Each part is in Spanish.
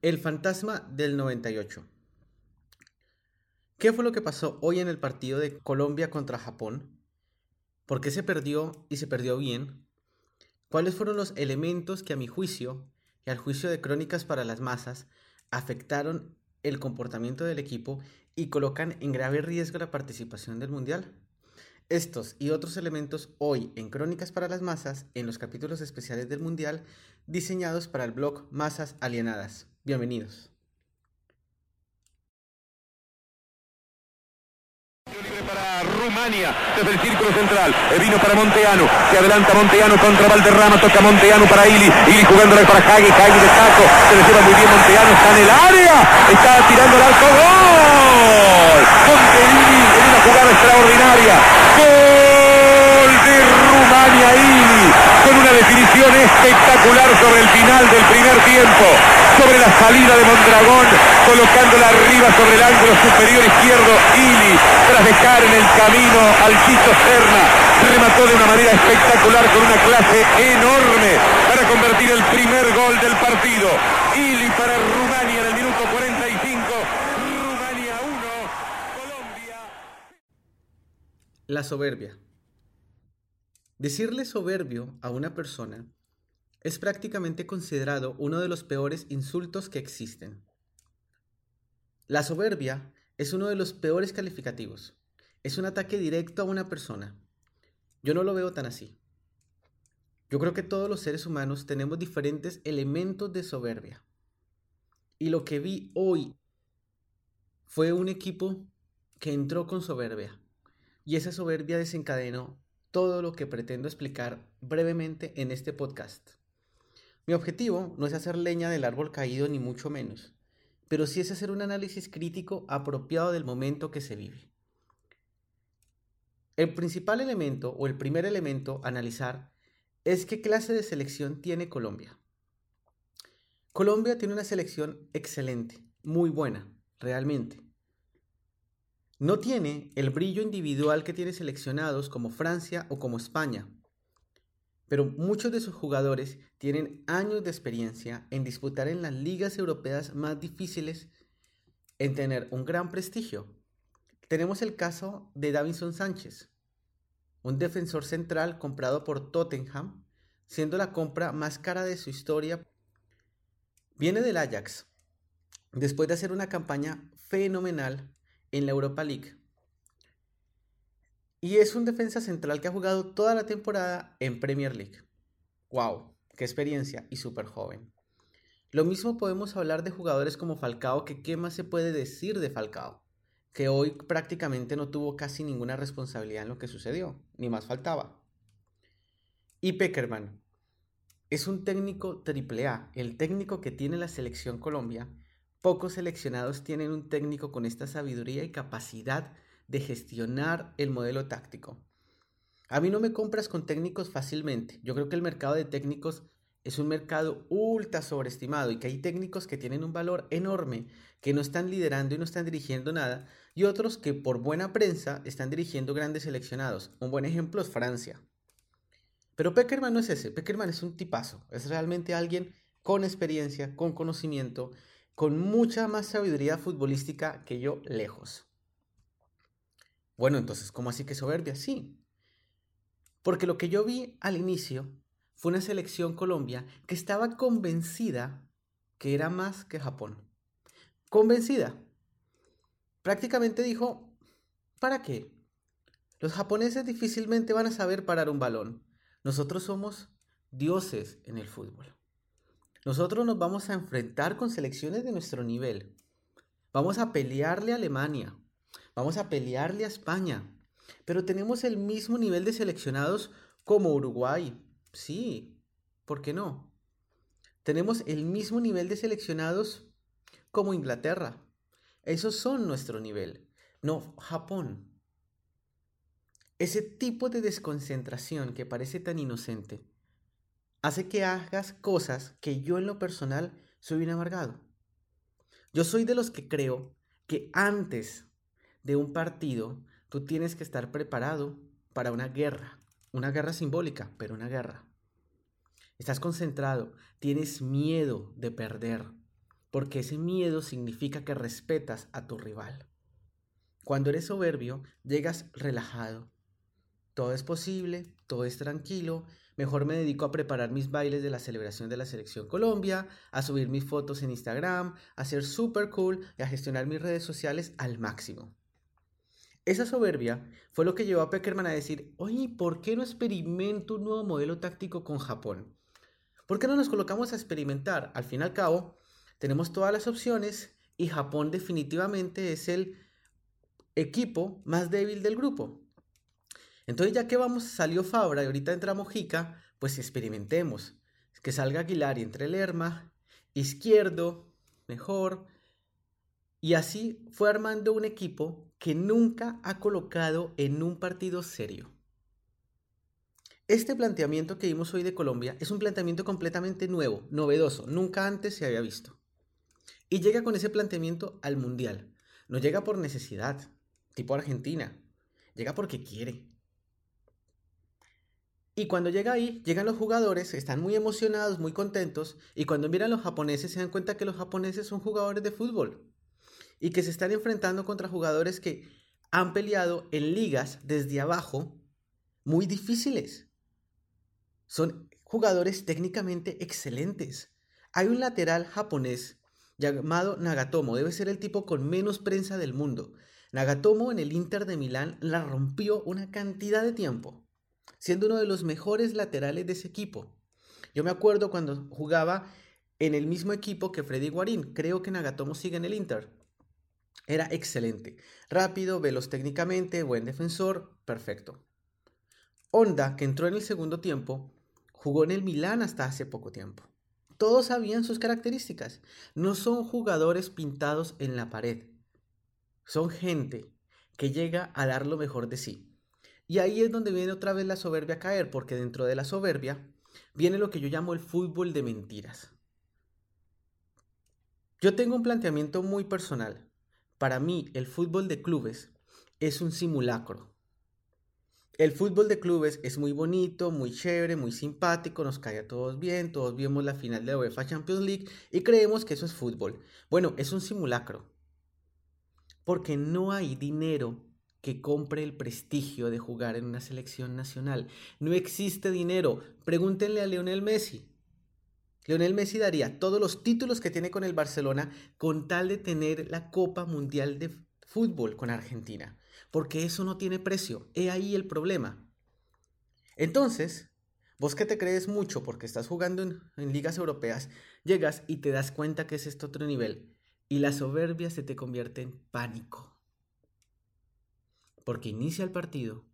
El fantasma del 98. ¿Qué fue lo que pasó hoy en el partido de Colombia contra Japón? ¿Por qué se perdió y se perdió bien? ¿Cuáles fueron los elementos que a mi juicio y al juicio de Crónicas para las Masas afectaron el comportamiento del equipo y colocan en grave riesgo la participación del Mundial? Estos y otros elementos hoy en Crónicas para las Masas en los capítulos especiales del Mundial diseñados para el blog Masas Alienadas. Bienvenidos. para Rumania desde el círculo central. Vino para Monteano. Se adelanta Monteano contra Valderrama. Toca Monteano para Ili. Ili jugándole para Hagi. Hagi de taco. Se le lleva muy bien Monteano. Está en el área. Está tirando el arco. ¡Gol! Monte Ili en una jugada extraordinaria. ¡Gol de Rumania Ili! Con una definición espectacular sobre el final del primer tiempo. Sobre la salida de Mondragón. Colocándola arriba sobre el ángulo superior izquierdo. Ili tras dejar en el camino al Quito Serna. Remató de una manera espectacular con una clase enorme para convertir el primer gol del partido. Ili para Rumania en el minuto 45. Rumania 1, Colombia. La soberbia. Decirle soberbio a una persona es prácticamente considerado uno de los peores insultos que existen. La soberbia es uno de los peores calificativos. Es un ataque directo a una persona. Yo no lo veo tan así. Yo creo que todos los seres humanos tenemos diferentes elementos de soberbia. Y lo que vi hoy fue un equipo que entró con soberbia. Y esa soberbia desencadenó todo lo que pretendo explicar brevemente en este podcast. Mi objetivo no es hacer leña del árbol caído ni mucho menos pero sí es hacer un análisis crítico apropiado del momento que se vive. El principal elemento o el primer elemento a analizar es qué clase de selección tiene Colombia. Colombia tiene una selección excelente, muy buena, realmente. No tiene el brillo individual que tiene seleccionados como Francia o como España, pero muchos de sus jugadores tienen años de experiencia en disputar en las ligas europeas más difíciles, en tener un gran prestigio. Tenemos el caso de Davinson Sánchez, un defensor central comprado por Tottenham, siendo la compra más cara de su historia. Viene del Ajax, después de hacer una campaña fenomenal en la Europa League. Y es un defensa central que ha jugado toda la temporada en Premier League. ¡Wow! ¡Qué experiencia! Y súper joven. Lo mismo podemos hablar de jugadores como Falcao, que qué más se puede decir de Falcao, que hoy prácticamente no tuvo casi ninguna responsabilidad en lo que sucedió, ni más faltaba. Y Peckerman es un técnico triple A, el técnico que tiene la selección Colombia. Pocos seleccionados tienen un técnico con esta sabiduría y capacidad de gestionar el modelo táctico. A mí no me compras con técnicos fácilmente. Yo creo que el mercado de técnicos es un mercado ultra sobreestimado y que hay técnicos que tienen un valor enorme, que no están liderando y no están dirigiendo nada, y otros que por buena prensa están dirigiendo grandes seleccionados. Un buen ejemplo es Francia. Pero Peckerman no es ese, Peckerman es un tipazo, es realmente alguien con experiencia, con conocimiento, con mucha más sabiduría futbolística que yo lejos. Bueno, entonces, ¿cómo así que soberbia? Sí. Porque lo que yo vi al inicio fue una selección Colombia que estaba convencida que era más que Japón. Convencida. Prácticamente dijo, ¿para qué? Los japoneses difícilmente van a saber parar un balón. Nosotros somos dioses en el fútbol. Nosotros nos vamos a enfrentar con selecciones de nuestro nivel. Vamos a pelearle a Alemania, Vamos a pelearle a España. Pero tenemos el mismo nivel de seleccionados como Uruguay. Sí, ¿por qué no? Tenemos el mismo nivel de seleccionados como Inglaterra. Esos son nuestro nivel, no Japón. Ese tipo de desconcentración que parece tan inocente hace que hagas cosas que yo en lo personal soy un amargado. Yo soy de los que creo que antes de un partido, tú tienes que estar preparado para una guerra, una guerra simbólica, pero una guerra. Estás concentrado, tienes miedo de perder. porque ese miedo significa que respetas a tu rival. Cuando eres soberbio, llegas relajado. Todo es posible, todo es tranquilo. Mejor me dedico a preparar mis bailes de la celebración de la Selección Colombia, a subir mis fotos en Instagram, a ser super cool y a gestionar mis redes sociales al máximo. Esa soberbia fue lo que llevó a Peckerman a decir, oye, ¿por qué no experimento un nuevo modelo táctico con Japón? ¿Por qué no nos colocamos a experimentar? Al fin y al cabo, tenemos todas las opciones y Japón definitivamente es el equipo más débil del grupo. Entonces ya que vamos, salió Fabra y ahorita entra Mojica, pues experimentemos. Que salga Aguilar y entre Lerma, izquierdo, mejor. Y así fue armando un equipo que nunca ha colocado en un partido serio. Este planteamiento que vimos hoy de Colombia es un planteamiento completamente nuevo, novedoso, nunca antes se había visto. Y llega con ese planteamiento al Mundial. No llega por necesidad, tipo Argentina. Llega porque quiere. Y cuando llega ahí, llegan los jugadores, están muy emocionados, muy contentos, y cuando miran a los japoneses se dan cuenta que los japoneses son jugadores de fútbol y que se están enfrentando contra jugadores que han peleado en ligas desde abajo muy difíciles. Son jugadores técnicamente excelentes. Hay un lateral japonés llamado Nagatomo, debe ser el tipo con menos prensa del mundo. Nagatomo en el Inter de Milán la rompió una cantidad de tiempo, siendo uno de los mejores laterales de ese equipo. Yo me acuerdo cuando jugaba en el mismo equipo que Freddy Guarín, creo que Nagatomo sigue en el Inter. Era excelente. Rápido, veloz técnicamente, buen defensor, perfecto. Honda, que entró en el segundo tiempo, jugó en el Milán hasta hace poco tiempo. Todos sabían sus características. No son jugadores pintados en la pared. Son gente que llega a dar lo mejor de sí. Y ahí es donde viene otra vez la soberbia a caer, porque dentro de la soberbia viene lo que yo llamo el fútbol de mentiras. Yo tengo un planteamiento muy personal. Para mí, el fútbol de clubes es un simulacro. El fútbol de clubes es muy bonito, muy chévere, muy simpático, nos cae a todos bien, todos vimos la final de la UEFA Champions League y creemos que eso es fútbol. Bueno, es un simulacro. Porque no hay dinero que compre el prestigio de jugar en una selección nacional. No existe dinero. Pregúntenle a Lionel Messi. Lionel Messi daría todos los títulos que tiene con el Barcelona con tal de tener la Copa Mundial de Fútbol con Argentina, porque eso no tiene precio. He ahí el problema. Entonces, vos que te crees mucho porque estás jugando en, en ligas europeas, llegas y te das cuenta que es este otro nivel y la soberbia se te convierte en pánico. Porque inicia el partido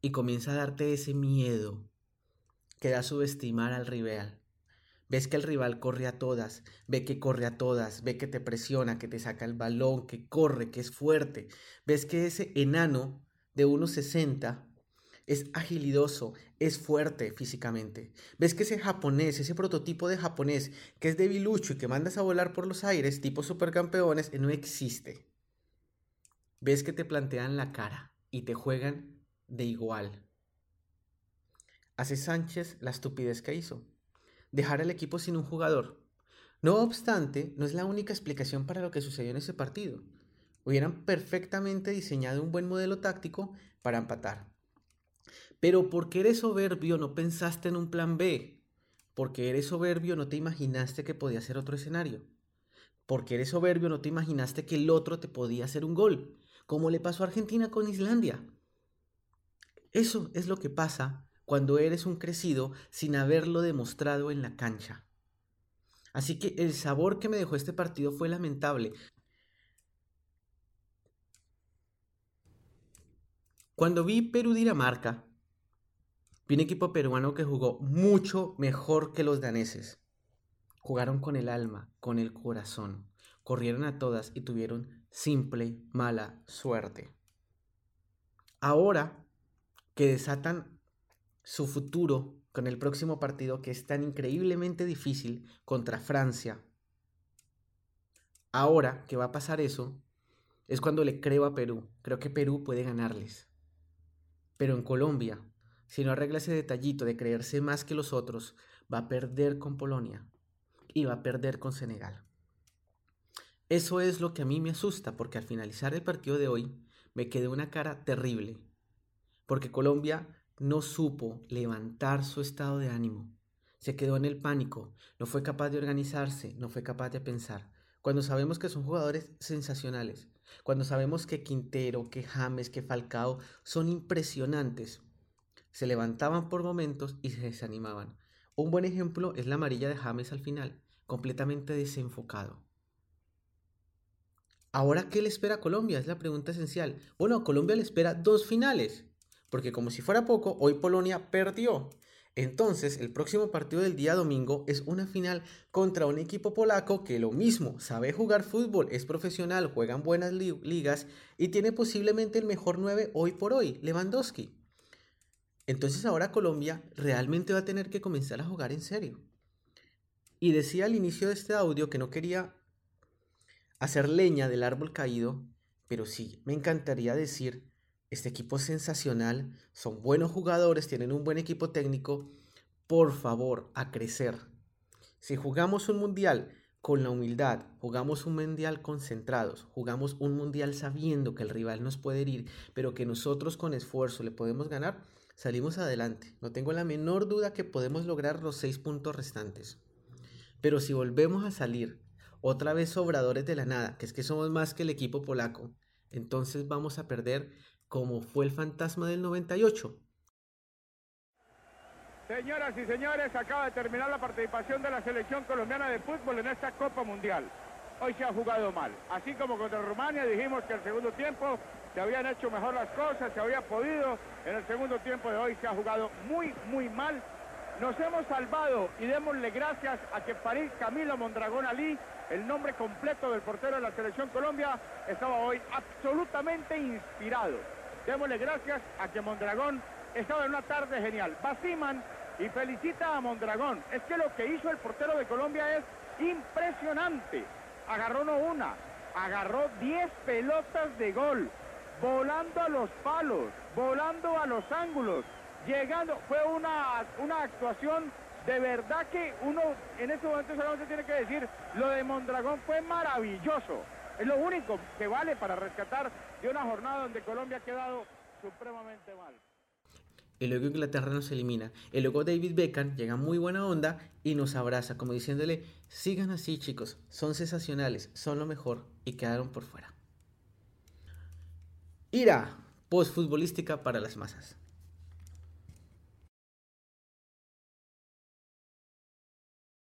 y comienza a darte ese miedo que da subestimar al rival Ves que el rival corre a todas, ve que corre a todas, ve que te presiona, que te saca el balón, que corre, que es fuerte. Ves que ese enano de 1,60 es agilidoso, es fuerte físicamente. Ves que ese japonés, ese prototipo de japonés que es debilucho y que mandas a volar por los aires, tipo supercampeones, no existe. Ves que te plantean la cara y te juegan de igual. Hace Sánchez la estupidez que hizo dejar al equipo sin un jugador. No obstante, no es la única explicación para lo que sucedió en ese partido. Hubieran perfectamente diseñado un buen modelo táctico para empatar. Pero porque eres soberbio no pensaste en un plan B. Porque eres soberbio no te imaginaste que podía ser otro escenario. Porque eres soberbio no te imaginaste que el otro te podía hacer un gol, como le pasó a Argentina con Islandia. Eso es lo que pasa cuando eres un crecido sin haberlo demostrado en la cancha. Así que el sabor que me dejó este partido fue lamentable. Cuando vi Perú-Dinamarca, vi un equipo peruano que jugó mucho mejor que los daneses. Jugaron con el alma, con el corazón, corrieron a todas y tuvieron simple mala suerte. Ahora que desatan su futuro con el próximo partido que es tan increíblemente difícil contra Francia. Ahora que va a pasar eso, es cuando le creo a Perú. Creo que Perú puede ganarles. Pero en Colombia, si no arregla ese detallito de creerse más que los otros, va a perder con Polonia. iba a perder con Senegal. Eso es lo que a mí me asusta porque al finalizar el partido de hoy me quedé una cara terrible. Porque Colombia no supo levantar su estado de ánimo. Se quedó en el pánico, no fue capaz de organizarse, no fue capaz de pensar. Cuando sabemos que son jugadores sensacionales, cuando sabemos que Quintero, que James, que Falcao son impresionantes, se levantaban por momentos y se desanimaban. Un buen ejemplo es la amarilla de James al final, completamente desenfocado. Ahora, ¿qué le espera a Colombia? Es la pregunta esencial. Bueno, a Colombia le espera dos finales, porque como si fuera poco, hoy Polonia perdió. Entonces, el próximo partido del día domingo es una final contra un equipo polaco que lo mismo, sabe jugar fútbol, es profesional, juega en buenas ligas y tiene posiblemente el mejor 9 hoy por hoy, Lewandowski. Entonces ahora Colombia realmente va a tener que comenzar a jugar en serio. Y decía al inicio de este audio que no quería hacer leña del árbol caído, pero sí, me encantaría decir este equipo es sensacional, son buenos jugadores, tienen un buen equipo técnico. Por favor, a crecer. Si jugamos un mundial con la humildad, jugamos un mundial concentrados, jugamos un mundial sabiendo que el rival nos puede herir, pero que nosotros con esfuerzo le podemos ganar, salimos adelante. No tengo la menor duda que podemos lograr los seis puntos restantes. Pero si volvemos a salir otra vez sobradores de la nada, que es que somos más que el equipo polaco, entonces vamos a perder como fue el fantasma del 98. Señoras y señores, acaba de terminar la participación de la selección colombiana de fútbol en esta Copa Mundial. Hoy se ha jugado mal. Así como contra Rumania dijimos que el segundo tiempo se habían hecho mejor las cosas, se había podido. En el segundo tiempo de hoy se ha jugado muy, muy mal. Nos hemos salvado y démosle gracias a que París Camilo Mondragón Ali, el nombre completo del portero de la selección Colombia, estaba hoy absolutamente inspirado. Démosle gracias a que Mondragón estaba en una tarde genial. Basiman y felicita a Mondragón. Es que lo que hizo el portero de Colombia es impresionante. Agarró no una, agarró 10 pelotas de gol, volando a los palos, volando a los ángulos, llegando. Fue una, una actuación de verdad que uno en este momento solamente tiene que decir, lo de Mondragón fue maravilloso. Es lo único que vale para rescatar de una jornada donde Colombia ha quedado supremamente mal. Y luego Inglaterra nos elimina. Y luego David Beckham llega muy buena onda y nos abraza, como diciéndole, sigan así chicos, son sensacionales, son lo mejor y quedaron por fuera. Ira, postfutbolística para las masas.